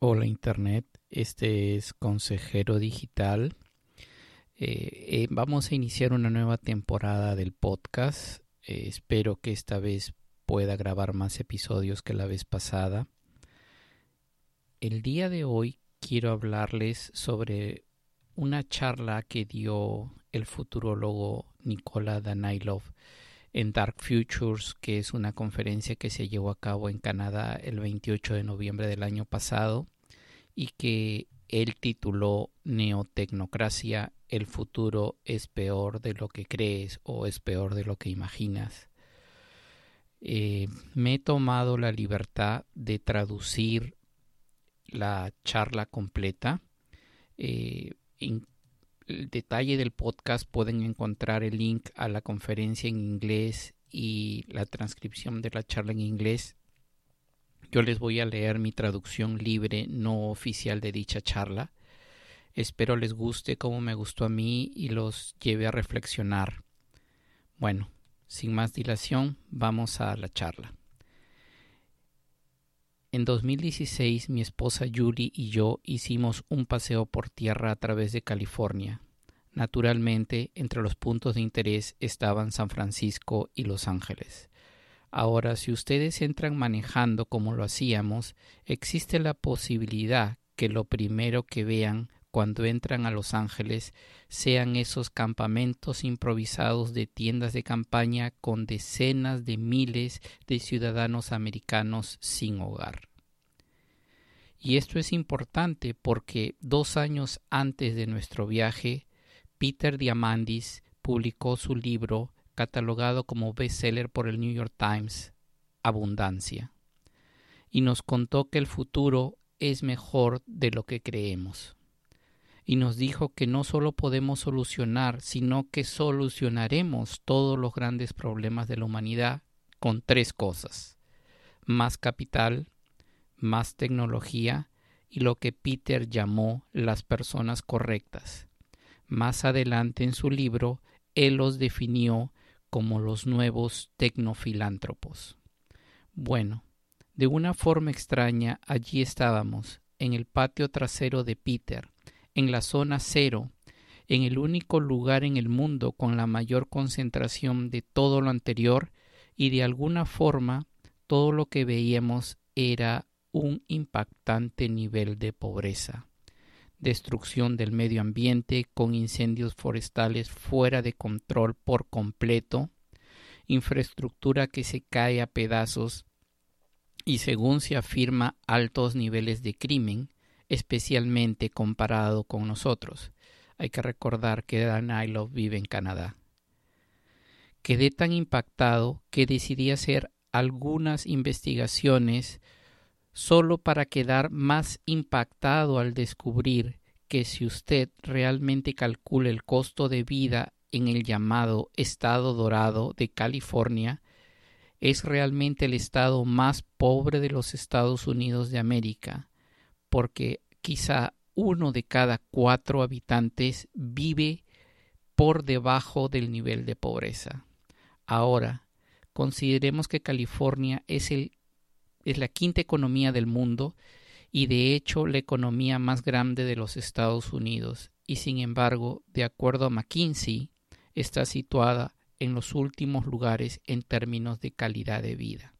Hola Internet, este es Consejero Digital. Eh, eh, vamos a iniciar una nueva temporada del podcast. Eh, espero que esta vez pueda grabar más episodios que la vez pasada. El día de hoy quiero hablarles sobre una charla que dio el futurólogo Nikola Danailov en Dark Futures, que es una conferencia que se llevó a cabo en Canadá el 28 de noviembre del año pasado y que él tituló Neotecnocracia, el futuro es peor de lo que crees o es peor de lo que imaginas. Eh, me he tomado la libertad de traducir la charla completa. Eh, el detalle del podcast pueden encontrar el link a la conferencia en inglés y la transcripción de la charla en inglés. Yo les voy a leer mi traducción libre no oficial de dicha charla. Espero les guste como me gustó a mí y los lleve a reflexionar. Bueno, sin más dilación, vamos a la charla. En 2016 mi esposa Julie y yo hicimos un paseo por tierra a través de California. Naturalmente, entre los puntos de interés estaban San Francisco y Los Ángeles. Ahora, si ustedes entran manejando como lo hacíamos, existe la posibilidad que lo primero que vean cuando entran a Los Ángeles sean esos campamentos improvisados de tiendas de campaña con decenas de miles de ciudadanos americanos sin hogar. Y esto es importante porque dos años antes de nuestro viaje, Peter Diamandis publicó su libro catalogado como bestseller por el New York Times, Abundancia, y nos contó que el futuro es mejor de lo que creemos y nos dijo que no solo podemos solucionar, sino que solucionaremos todos los grandes problemas de la humanidad con tres cosas. Más capital, más tecnología y lo que Peter llamó las personas correctas. Más adelante en su libro, él los definió como los nuevos tecnofilántropos. Bueno, de una forma extraña allí estábamos, en el patio trasero de Peter, en la zona cero, en el único lugar en el mundo con la mayor concentración de todo lo anterior y de alguna forma todo lo que veíamos era un impactante nivel de pobreza, destrucción del medio ambiente con incendios forestales fuera de control por completo, infraestructura que se cae a pedazos y según se afirma altos niveles de crimen, especialmente comparado con nosotros. Hay que recordar que Danailov vive en Canadá. Quedé tan impactado que decidí hacer algunas investigaciones solo para quedar más impactado al descubrir que si usted realmente calcula el costo de vida en el llamado Estado Dorado de California, es realmente el estado más pobre de los Estados Unidos de América, porque quizá uno de cada cuatro habitantes vive por debajo del nivel de pobreza. Ahora, consideremos que California es, el, es la quinta economía del mundo y de hecho la economía más grande de los Estados Unidos y sin embargo, de acuerdo a McKinsey, está situada en los últimos lugares en términos de calidad de vida.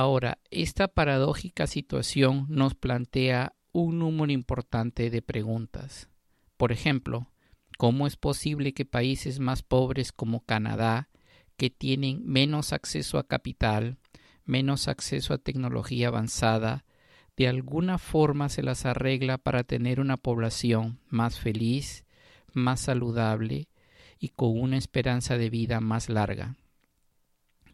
Ahora, esta paradójica situación nos plantea un número importante de preguntas. Por ejemplo, ¿cómo es posible que países más pobres como Canadá, que tienen menos acceso a capital, menos acceso a tecnología avanzada, de alguna forma se las arregla para tener una población más feliz, más saludable y con una esperanza de vida más larga?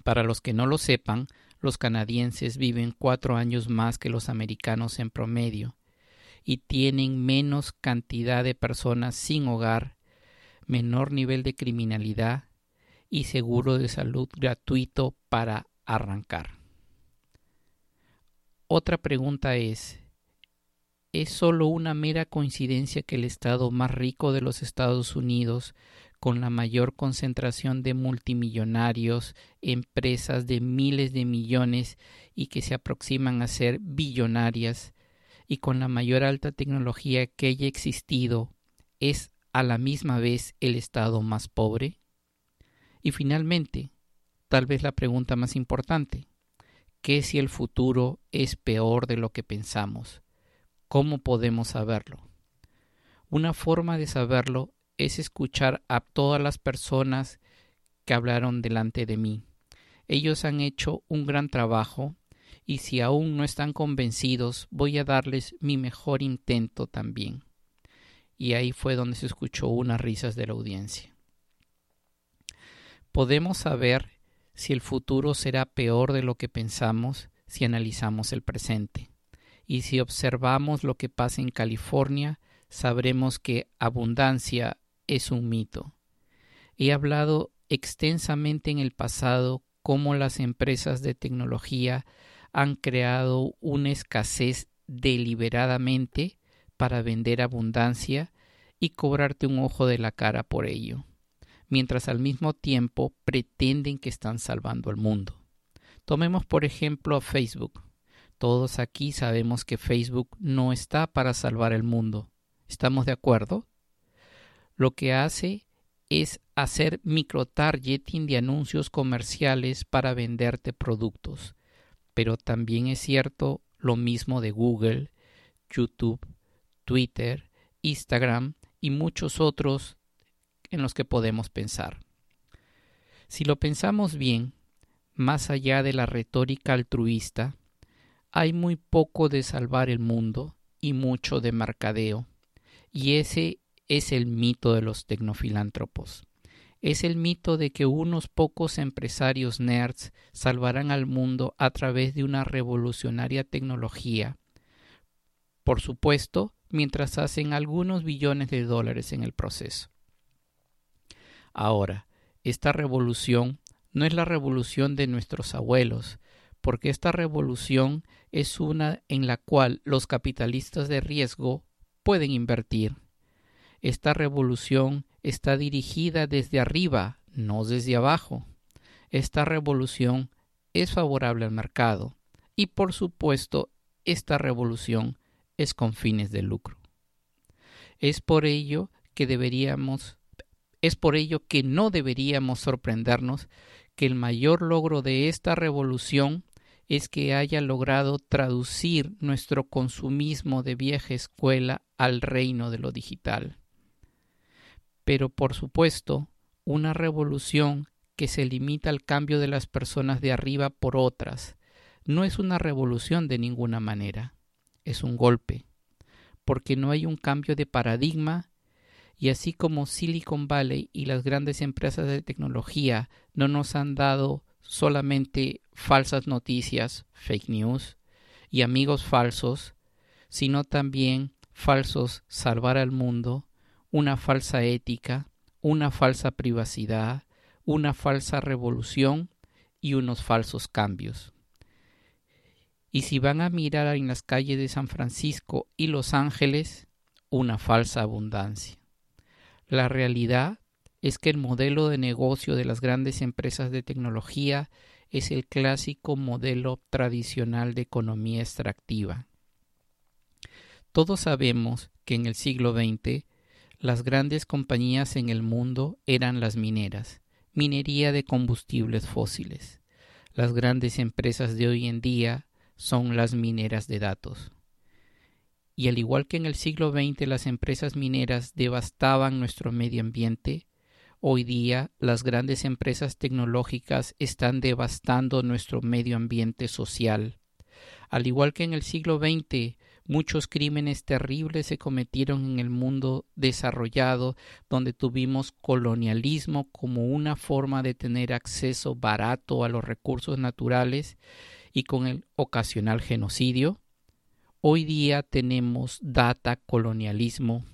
Para los que no lo sepan, los canadienses viven cuatro años más que los americanos en promedio y tienen menos cantidad de personas sin hogar, menor nivel de criminalidad y seguro de salud gratuito para arrancar. Otra pregunta es, ¿es solo una mera coincidencia que el estado más rico de los Estados Unidos con la mayor concentración de multimillonarios, empresas de miles de millones y que se aproximan a ser billonarias, y con la mayor alta tecnología que haya existido, es a la misma vez el estado más pobre? Y finalmente, tal vez la pregunta más importante, ¿qué si el futuro es peor de lo que pensamos? ¿Cómo podemos saberlo? Una forma de saberlo es escuchar a todas las personas que hablaron delante de mí. Ellos han hecho un gran trabajo y si aún no están convencidos voy a darles mi mejor intento también. Y ahí fue donde se escuchó unas risas de la audiencia. Podemos saber si el futuro será peor de lo que pensamos si analizamos el presente. Y si observamos lo que pasa en California, sabremos que abundancia es un mito. He hablado extensamente en el pasado cómo las empresas de tecnología han creado una escasez deliberadamente para vender abundancia y cobrarte un ojo de la cara por ello, mientras al mismo tiempo pretenden que están salvando al mundo. Tomemos por ejemplo a Facebook. Todos aquí sabemos que Facebook no está para salvar el mundo. ¿Estamos de acuerdo? Lo que hace es hacer microtargeting de anuncios comerciales para venderte productos. Pero también es cierto lo mismo de Google, YouTube, Twitter, Instagram y muchos otros en los que podemos pensar. Si lo pensamos bien, más allá de la retórica altruista, hay muy poco de salvar el mundo y mucho de mercadeo, y ese es el mito de los tecnofilántropos. Es el mito de que unos pocos empresarios nerds salvarán al mundo a través de una revolucionaria tecnología. Por supuesto, mientras hacen algunos billones de dólares en el proceso. Ahora, esta revolución no es la revolución de nuestros abuelos, porque esta revolución es una en la cual los capitalistas de riesgo pueden invertir esta revolución está dirigida desde arriba, no desde abajo. Esta revolución es favorable al mercado y por supuesto esta revolución es con fines de lucro. Es por ello que deberíamos es por ello que no deberíamos sorprendernos que el mayor logro de esta revolución es que haya logrado traducir nuestro consumismo de vieja escuela al reino de lo digital pero por supuesto una revolución que se limita al cambio de las personas de arriba por otras. No es una revolución de ninguna manera, es un golpe, porque no hay un cambio de paradigma y así como Silicon Valley y las grandes empresas de tecnología no nos han dado solamente falsas noticias, fake news, y amigos falsos, sino también falsos salvar al mundo, una falsa ética, una falsa privacidad, una falsa revolución y unos falsos cambios. Y si van a mirar en las calles de San Francisco y Los Ángeles, una falsa abundancia. La realidad es que el modelo de negocio de las grandes empresas de tecnología es el clásico modelo tradicional de economía extractiva. Todos sabemos que en el siglo XX las grandes compañías en el mundo eran las mineras, minería de combustibles fósiles. Las grandes empresas de hoy en día son las mineras de datos. Y al igual que en el siglo XX las empresas mineras devastaban nuestro medio ambiente, hoy día las grandes empresas tecnológicas están devastando nuestro medio ambiente social. Al igual que en el siglo XX Muchos crímenes terribles se cometieron en el mundo desarrollado, donde tuvimos colonialismo como una forma de tener acceso barato a los recursos naturales y con el ocasional genocidio. Hoy día tenemos data colonialismo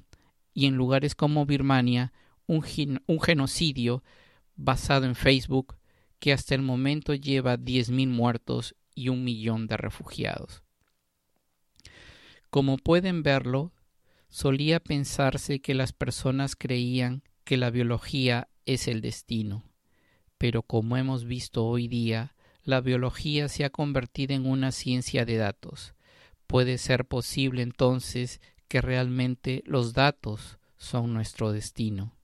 y en lugares como Birmania un, genocidio basado en Facebook que hasta el momento lleva 10.000 muertos y un millón de refugiados. Como pueden verlo, solía pensarse que las personas creían que la biología es el destino. Pero como hemos visto hoy día, la biología se ha convertido en una ciencia de datos. Puede ser posible entonces que realmente los datos son nuestro destino.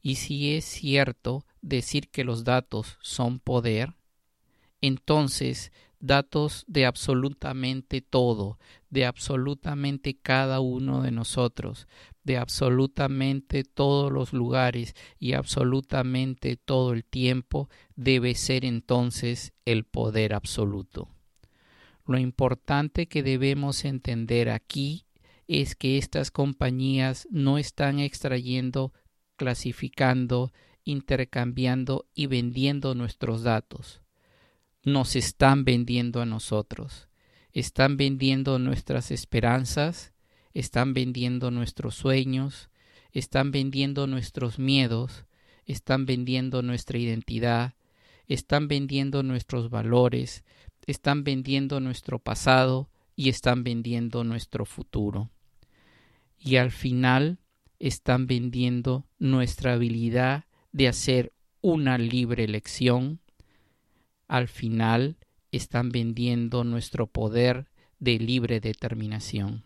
Y si es cierto decir que los datos son poder, entonces datos de absolutamente todo, de absolutamente cada uno de nosotros, de absolutamente todos los lugares y absolutamente todo el tiempo, debe ser entonces el poder absoluto. Lo importante que debemos entender aquí es que estas compañías no están extrayendo, clasificando, intercambiando y vendiendo nuestros datos nos están vendiendo a nosotros. Están vendiendo nuestras esperanzas, están vendiendo nuestros sueños, están vendiendo nuestros miedos, están vendiendo nuestra identidad, están vendiendo nuestros valores, están vendiendo nuestro pasado y están vendiendo nuestro futuro. Y al final están vendiendo nuestra habilidad de hacer una libre elección, al final están vendiendo nuestro poder de libre determinación.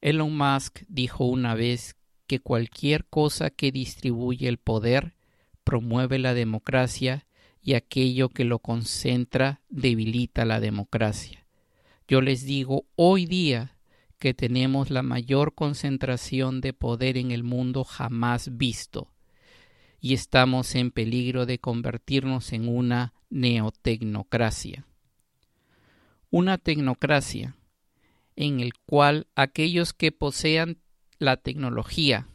Elon Musk dijo una vez que cualquier cosa que distribuye el poder promueve la democracia y aquello que lo concentra debilita la democracia. Yo les digo hoy día que tenemos la mayor concentración de poder en el mundo jamás visto y estamos en peligro de convertirnos en una neotecnocracia. Una tecnocracia en el cual aquellos que posean la tecnología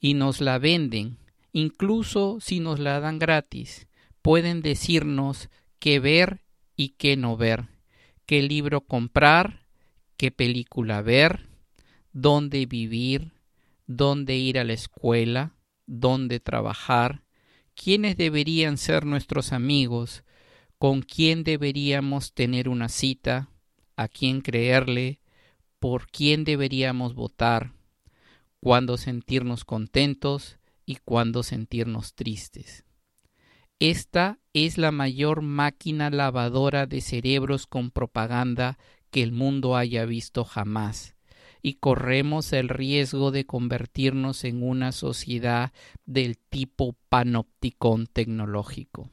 y nos la venden, incluso si nos la dan gratis, pueden decirnos qué ver y qué no ver, qué libro comprar, qué película ver, dónde vivir, dónde ir a la escuela, dónde trabajar, quiénes deberían ser nuestros amigos, con quién deberíamos tener una cita, a quién creerle, por quién deberíamos votar, cuándo sentirnos contentos y cuándo sentirnos tristes. Esta es la mayor máquina lavadora de cerebros con propaganda que el mundo haya visto jamás y corremos el riesgo de convertirnos en una sociedad del tipo panopticón tecnológico,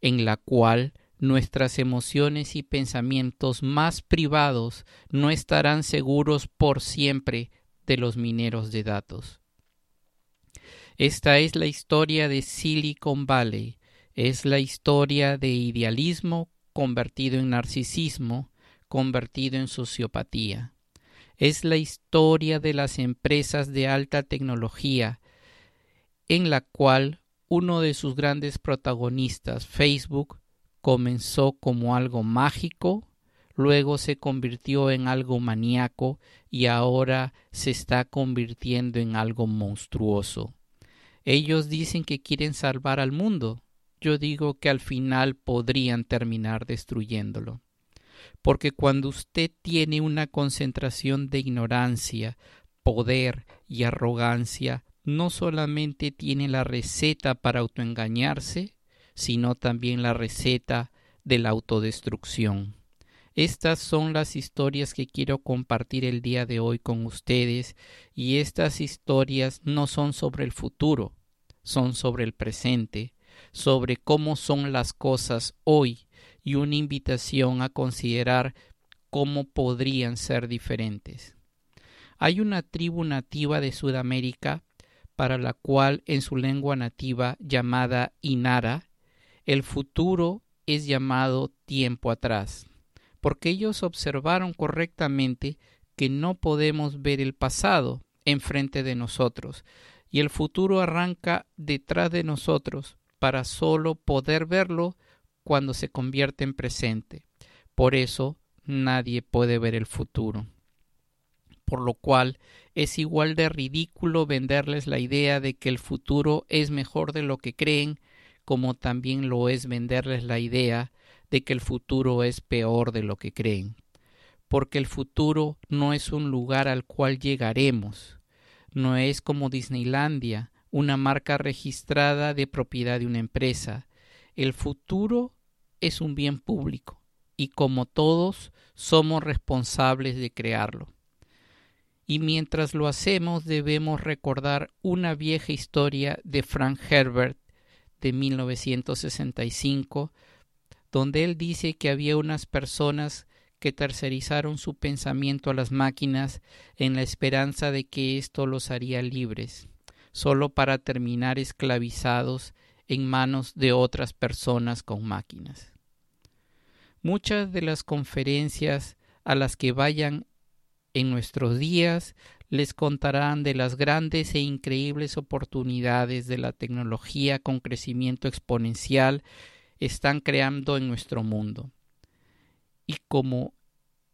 en la cual nuestras emociones y pensamientos más privados no estarán seguros por siempre de los mineros de datos. Esta es la historia de Silicon Valley, es la historia de idealismo convertido en narcisismo, convertido en sociopatía es la historia de las empresas de alta tecnología, en la cual uno de sus grandes protagonistas, Facebook, comenzó como algo mágico, luego se convirtió en algo maníaco y ahora se está convirtiendo en algo monstruoso. Ellos dicen que quieren salvar al mundo. Yo digo que al final podrían terminar destruyéndolo porque cuando usted tiene una concentración de ignorancia, poder y arrogancia, no solamente tiene la receta para autoengañarse, sino también la receta de la autodestrucción. Estas son las historias que quiero compartir el día de hoy con ustedes y estas historias no son sobre el futuro, son sobre el presente, sobre cómo son las cosas hoy y una invitación a considerar cómo podrían ser diferentes. Hay una tribu nativa de Sudamérica para la cual en su lengua nativa llamada Inara, el futuro es llamado tiempo atrás, porque ellos observaron correctamente que no podemos ver el pasado enfrente de nosotros, y el futuro arranca detrás de nosotros para solo poder verlo cuando se convierte en presente. Por eso nadie puede ver el futuro. Por lo cual es igual de ridículo venderles la idea de que el futuro es mejor de lo que creen, como también lo es venderles la idea de que el futuro es peor de lo que creen. Porque el futuro no es un lugar al cual llegaremos, no es como Disneylandia, una marca registrada de propiedad de una empresa. El futuro es un bien público y como todos somos responsables de crearlo. Y mientras lo hacemos debemos recordar una vieja historia de Frank Herbert de 1965, donde él dice que había unas personas que tercerizaron su pensamiento a las máquinas en la esperanza de que esto los haría libres, solo para terminar esclavizados en manos de otras personas con máquinas. Muchas de las conferencias a las que vayan en nuestros días les contarán de las grandes e increíbles oportunidades de la tecnología con crecimiento exponencial están creando en nuestro mundo y cómo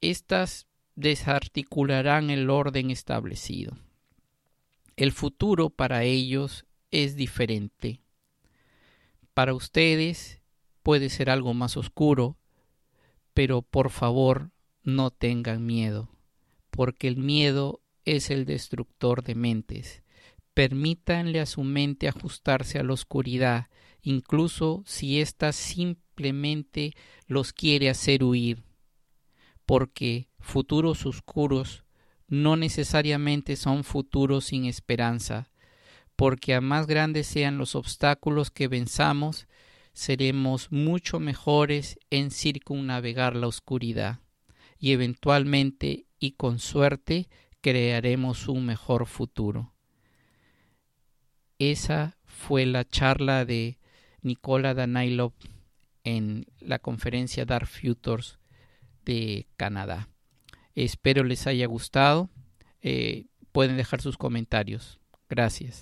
éstas desarticularán el orden establecido. El futuro para ellos es diferente. Para ustedes puede ser algo más oscuro, pero por favor no tengan miedo, porque el miedo es el destructor de mentes. Permítanle a su mente ajustarse a la oscuridad, incluso si ésta simplemente los quiere hacer huir, porque futuros oscuros no necesariamente son futuros sin esperanza, porque a más grandes sean los obstáculos que venzamos, seremos mucho mejores en circunnavegar la oscuridad, y eventualmente y con suerte crearemos un mejor futuro. Esa fue la charla de Nicola Danailov en la conferencia Dark Futures de Canadá. Espero les haya gustado. Eh, pueden dejar sus comentarios. Gracias.